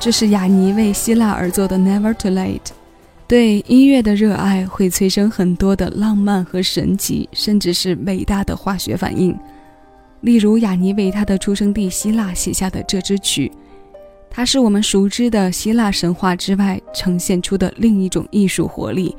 这是雅尼为希腊而作的《Never Too Late》。对音乐的热爱会催生很多的浪漫和神奇，甚至是伟大的化学反应。例如，雅尼为他的出生地希腊写下的这支曲，它是我们熟知的希腊神话之外呈现出的另一种艺术活力。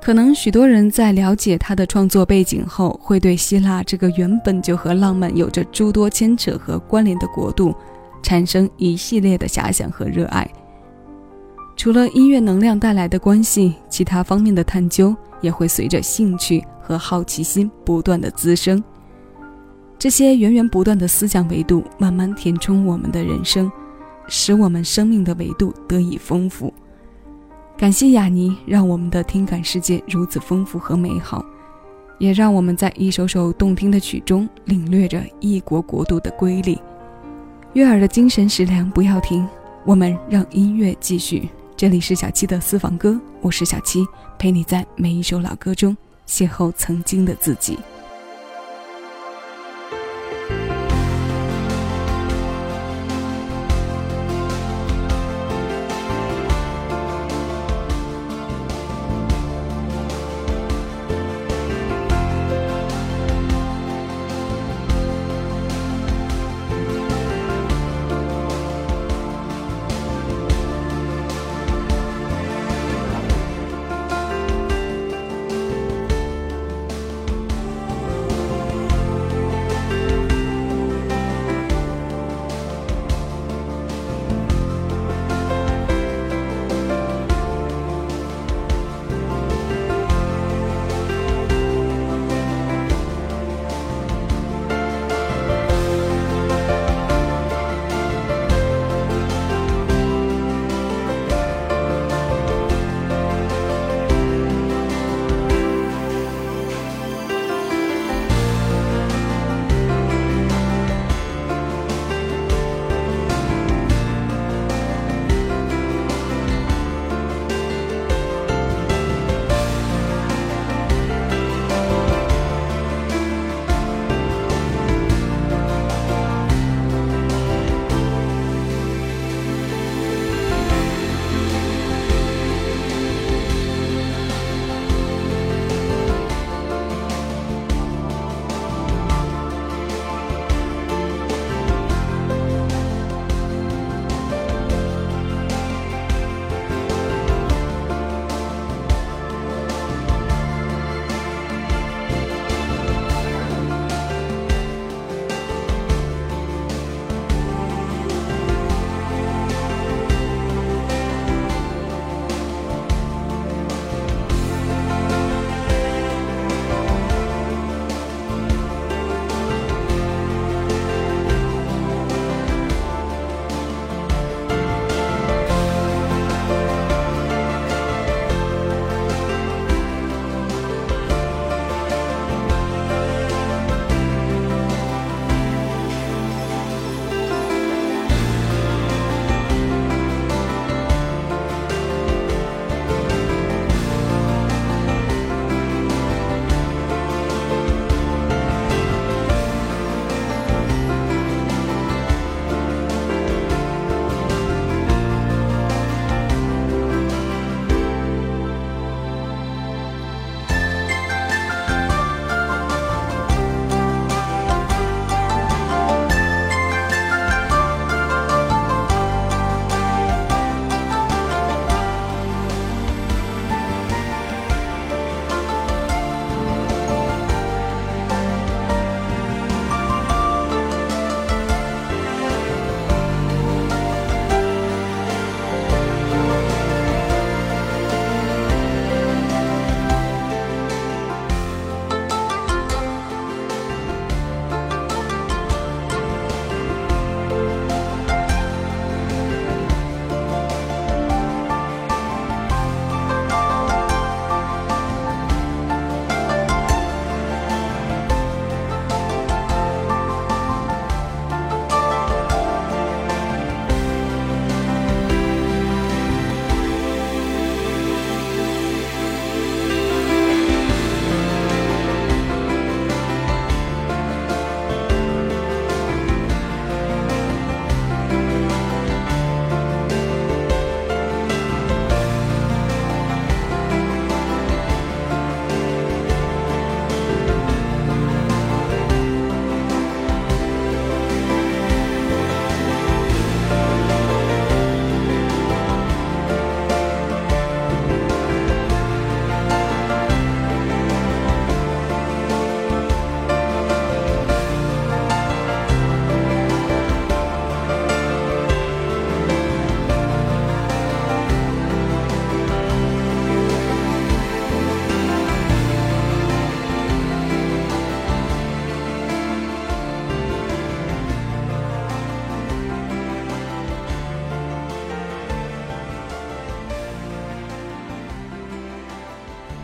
可能许多人在了解他的创作背景后，会对希腊这个原本就和浪漫有着诸多牵扯和关联的国度。产生一系列的遐想和热爱。除了音乐能量带来的关系，其他方面的探究也会随着兴趣和好奇心不断的滋生。这些源源不断的思想维度慢慢填充我们的人生，使我们生命的维度得以丰富。感谢雅尼，让我们的听感世界如此丰富和美好，也让我们在一首首动听的曲中领略着异国国度的瑰丽。悦耳的精神食粮不要停，我们让音乐继续。这里是小七的私房歌，我是小七，陪你在每一首老歌中邂逅曾经的自己。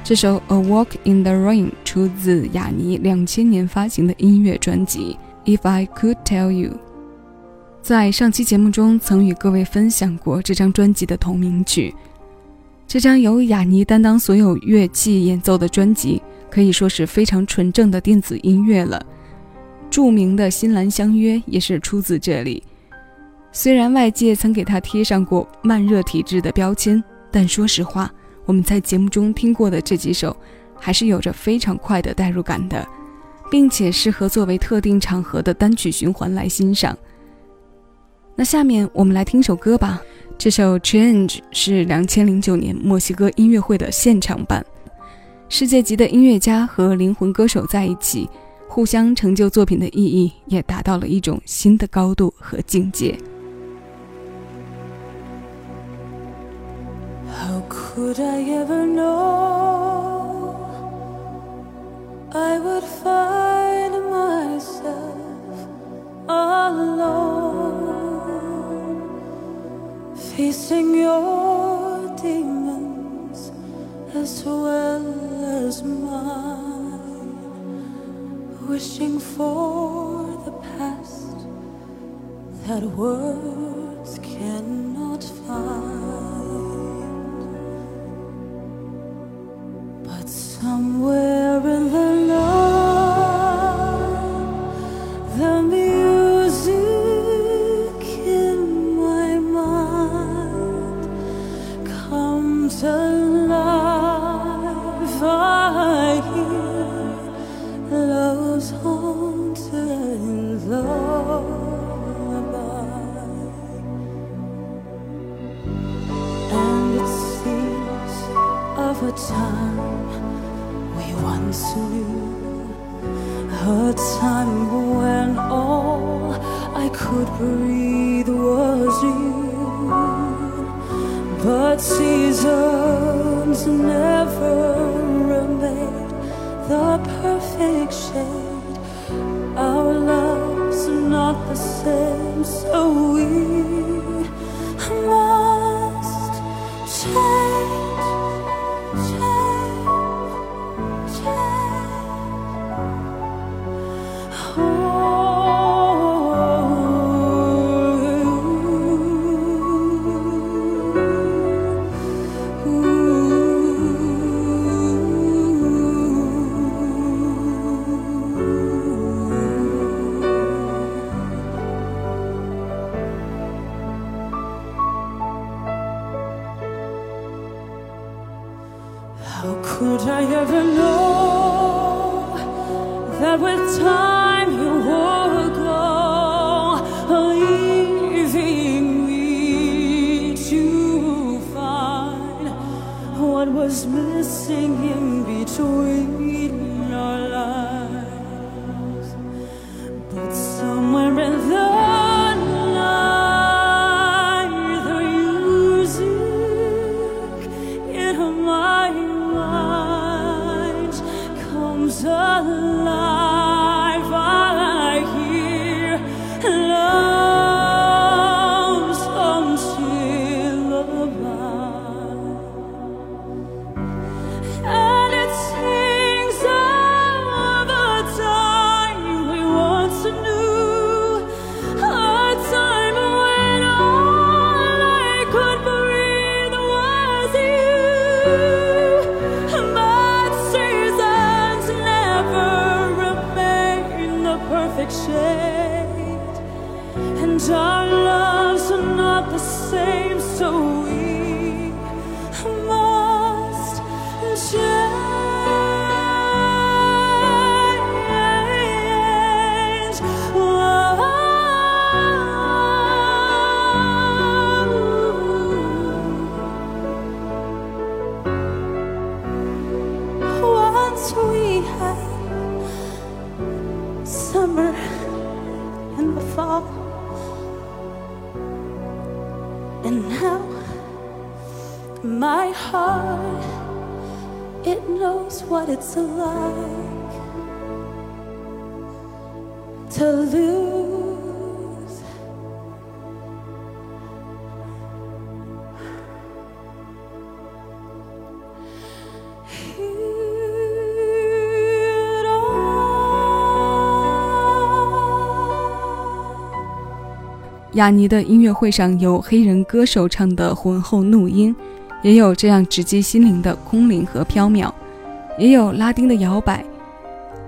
这首《A Walk in the Rain》出自雅尼两千年发行的音乐专辑《If I Could Tell You》。在上期节目中，曾与各位分享过这张专辑的同名曲。这张由雅尼担当所有乐器演奏的专辑，可以说是非常纯正的电子音乐了。著名的《新兰相约》也是出自这里。虽然外界曾给他贴上过慢热体质的标签，但说实话。我们在节目中听过的这几首，还是有着非常快的代入感的，并且适合作为特定场合的单曲循环来欣赏。那下面我们来听首歌吧。这首《Change》是两千零九年墨西哥音乐会的现场版，世界级的音乐家和灵魂歌手在一起，互相成就作品的意义也达到了一种新的高度和境界。Could I ever know? I would find myself alone, facing your demons as well as mine, wishing for the past that words lullaby, and it seems of a time we once knew a time when all I could breathe was you. But seasons never made the perfect shade not the same, so we must change, change, change. Oh. say my heart it knows what it's like to lose。雅尼的音乐会上，有黑人歌手唱的《浑厚怒音》。也有这样直击心灵的空灵和飘渺，也有拉丁的摇摆。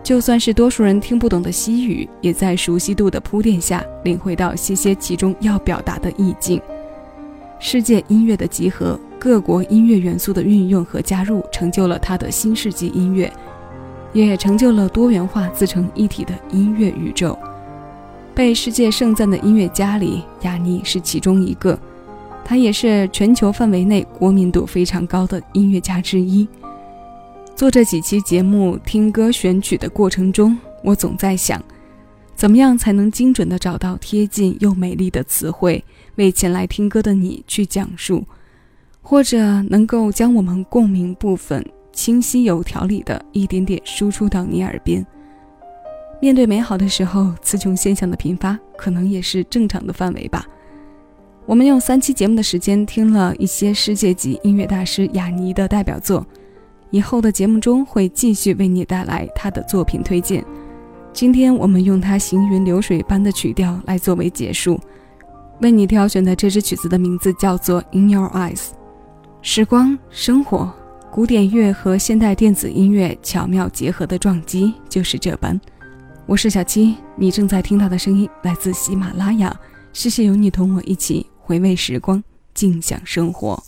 就算是多数人听不懂的西语，也在熟悉度的铺垫下，领会到些些其中要表达的意境。世界音乐的集合，各国音乐元素的运用和加入，成就了他的新世纪音乐，也成就了多元化自成一体的音乐宇宙。被世界盛赞的音乐家里，雅尼是其中一个，他也是全球范围内国民度非常高的音乐家之一。做这几期节目听歌选曲的过程中，我总在想，怎么样才能精准地找到贴近又美丽的词汇，为前来听歌的你去讲述，或者能够将我们共鸣部分清晰有条理的一点点输出到你耳边。面对美好的时候，词穷现象的频发可能也是正常的范围吧。我们用三期节目的时间听了一些世界级音乐大师雅尼的代表作。以后的节目中会继续为你带来他的作品推荐。今天我们用他行云流水般的曲调来作为结束。为你挑选的这支曲子的名字叫做《In Your Eyes》。时光、生活、古典乐和现代电子音乐巧妙结合的撞击就是这般。我是小七，你正在听到的声音来自喜马拉雅。谢谢有你同我一起回味时光，静享生活。